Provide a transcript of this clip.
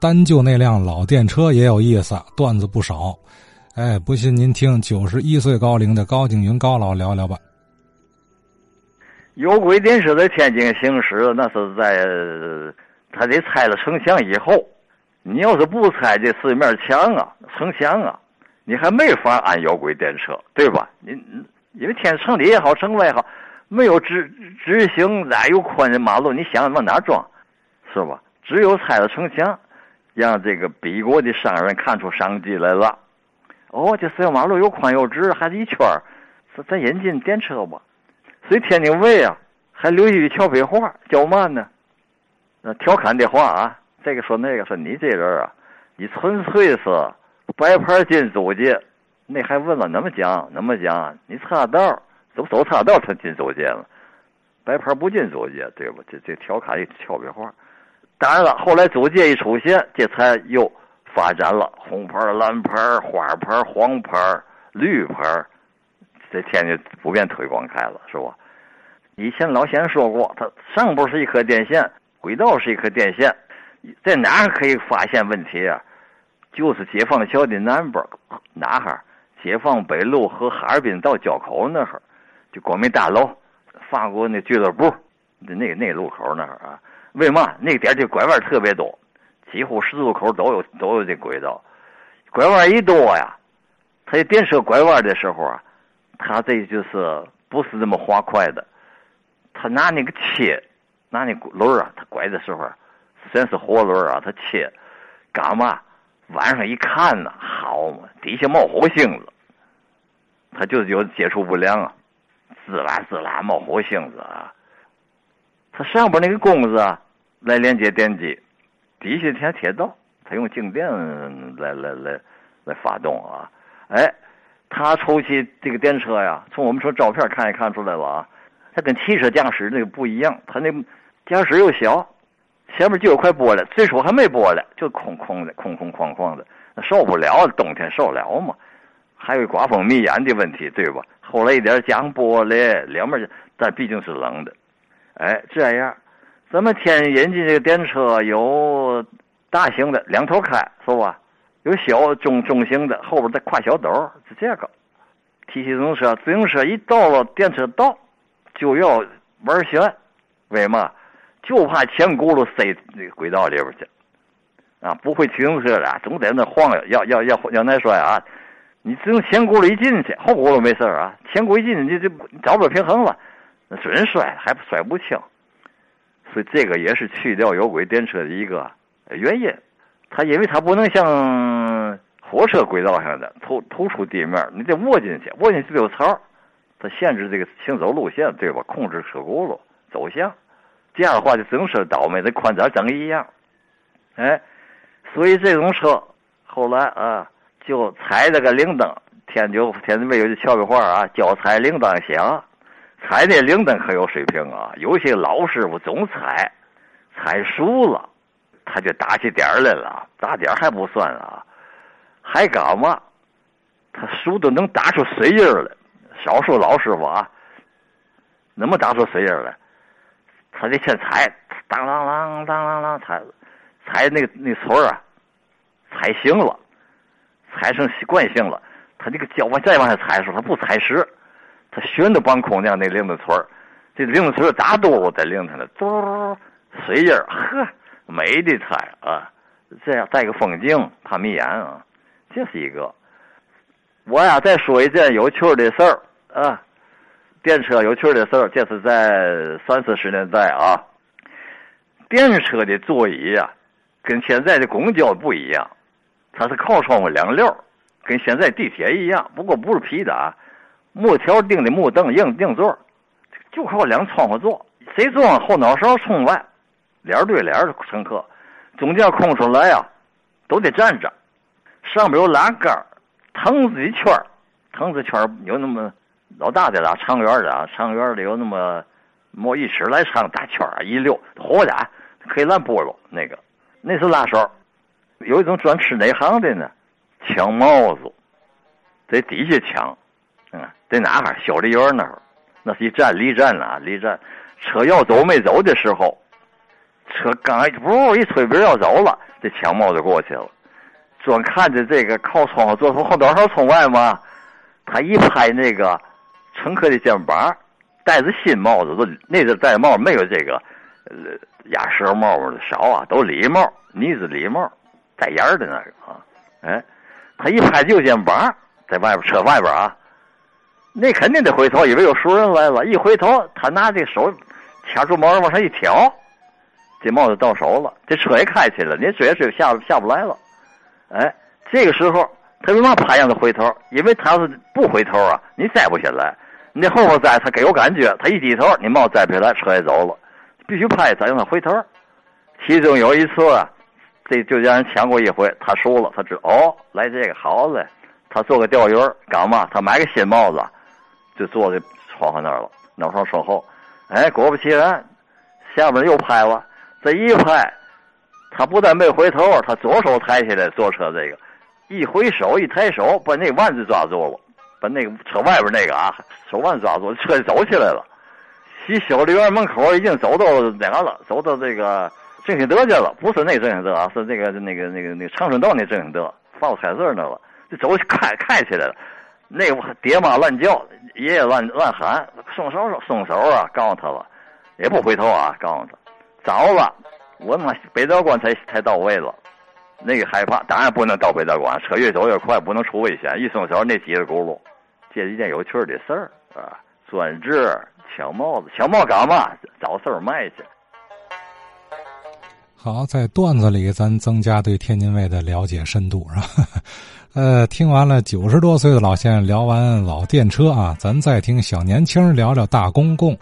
单就那辆老电车也有意思，段子不少。哎，不信您听九十一岁高龄的高景云高老聊聊吧。有轨电车在天津行驶，那是在他得拆了城墙以后。你要是不拆这四面墙啊、城墙啊，你还没法安有轨电车，对吧？你因为天城里也好，城外也好，没有直直行哪有宽的马路，你想往哪装，是吧？只有拆了城墙，让这个北国的商人看出商机来了。哦，这四条马路又宽又直，还是一圈儿，咱引进电车吧。所以天津卫啊，还留下一句俏皮话，叫嘛呢？那调侃的话啊，这个说那个说你这人啊，你纯粹是白牌进租界。那还问了那么讲，那么讲，你岔道，走走岔道才进租界了，白牌不进租界，对吧？这这调侃一俏皮话。当然了，后来租界一出现，这才又发展了红牌、蓝牌、花牌、黄牌、绿牌，在天津普遍推广开了，是吧？以前老先生说过，它上边是一颗电线，轨道是一颗电线，在哪可以发现问题啊？就是解放桥的南边哪哈？解放北路和哈尔滨道交口那哈就光明大楼，法国那俱乐部那那那路口那儿啊。为嘛那点这拐弯特别多？几乎十字路口都有都有这轨道，拐弯一多呀，他这电车拐弯的时候啊，他这就是不是这么滑快的，他拿那个切，拿那轮啊，他拐的时候，虽然是活轮啊，他切，干嘛？晚上一看呢，好嘛，底下冒火星子，他就是有接触不良啊，滋啦滋啦冒火星子啊。他上边那个弓子啊，来连接电机。底下填铁道，它用静电来来来来发动啊！哎，它抽起这个电车呀，从我们从照片看也看出来了啊，它跟汽车驾驶那个不一样，它那驾驶又小，前面就有块玻璃，最初还没玻璃，就空空的，空空旷旷的，那受不了，冬天受了嘛，还有刮风迷眼的问题，对吧？后来一点加玻璃，两面但毕竟是冷的，哎，这样。咱们天引进这个电车有大型的两头开是吧？有小中中型的后边再挎小斗是这个。提起自行车，自行车一到了电车道就要玩悬，为嘛？就怕前轱辘塞那个轨道里边去啊！不会骑自行车的总在那晃悠，要要要要耐摔啊！你只有前轱辘一进去，后轱辘没事啊。前轱辘一进去就就找不着平衡了，那准摔，还摔不轻。所以这个也是去掉有轨电车的一个原因，它因为它不能像火车轨道上的突突出地面，你得卧进去，卧进去有槽，它限制这个行走路线，对吧？控制车轱辘走向，这样的话就自行车倒霉，这宽窄整一样，哎，所以这种车后来啊就踩这个铃铛，天就天津卫有句俏皮话啊，脚踩铃铛响。踩那铃铛可有水平啊！有些老师傅总踩，踩熟了，他就打起点来了。打点还不算啊，还干嘛？他熟的能打出水印来。少数老师傅啊，那么打出水印来？他得先踩，当啷啷当啷啷踩，踩那那锤啊，踩行了，踩成习惯性了。他这个脚往再往下踩的时候，他不踩实。他寻的半空，那那铃铛锤儿，这铃铛锤儿打多在铃铛上，嘟水印儿，呵，美的彩啊！这样带个风景，怕迷眼啊。这是一个。我呀，再说一件有趣的事儿啊，电车有趣的事儿，这是在三四十年代啊。电车的座椅呀，跟现在的公交不一样，它是靠窗户两溜跟现在地铁一样，不过不是皮的啊。木条钉的木凳，硬硬座，就靠两窗户坐，谁坐上后脑勺冲外，脸对脸的乘客，中间空出来呀，都得站着。上边有栏杆，藤子一圈藤子圈有那么老大的啦，长圆的啊，长圆的有那么摸一尺来长大圈一溜活的，可以拦菠萝那个，那是拉手。有一种专吃哪行的呢？抢帽子，在底下抢。嗯，在哪哈？小梨园那儿，那是一站离站了啊，离站。车要走没走的时候，车刚一呜一吹边要走了，这枪帽就过去了。专看着这个靠窗户坐从后多少窗外嘛，他一拍那个乘客的肩膀，戴着新帽子，都那阵戴帽没有这个呃鸭舌帽的少啊，都礼帽，呢子礼帽，带檐的那个啊，哎，他一拍右肩膀，在外边车外边啊，那肯定得回头，以为有熟人来了，一回头他拿这手掐住帽子往上一挑，这帽子到手了，这车也开起来了，你追也追下下不来了。哎，这个时候他为嘛怕让他回头？因为他要是不回头啊，你摘不下来。你后边摘，他给有感觉，他一低头，你帽摘不下来，车也走了。必须拍他，让他回头。其中有一次，这就让人抢过一回，他输了，他知哦，来这个好嘞。他做个钓鱼干嘛？他买个新帽子，就坐在窗户那儿了，脑上身后。哎，果不其然，下边又拍了，这一拍。他不但没回头，他左手抬起来坐车，这个一回手一抬手，把那腕子抓住了，把那个车外边那个啊手腕抓住，车就走起来了。洗小绿园门口已经走到哪了？走到这个正兴德去了，不是那正兴德啊，是那个那个那个那个长春道那正兴德放彩色那了。就走开开起来了，那爹妈乱叫，爷爷乱乱喊，松手松手啊，告诉他了，也不回头啊，告诉他，早了。我他妈北道关才才到位了，那个害怕，当然不能到北道关，车越走越快，不能出危险。一松手，那几个轱辘，这是一件有趣的事儿啊！专治抢帽子，抢帽干嘛？找事儿卖去。好，在段子里咱增加对天津卫的了解深度，是吧？呃，听完了九十多岁的老先生聊完老电车啊，咱再听小年轻聊聊大公共。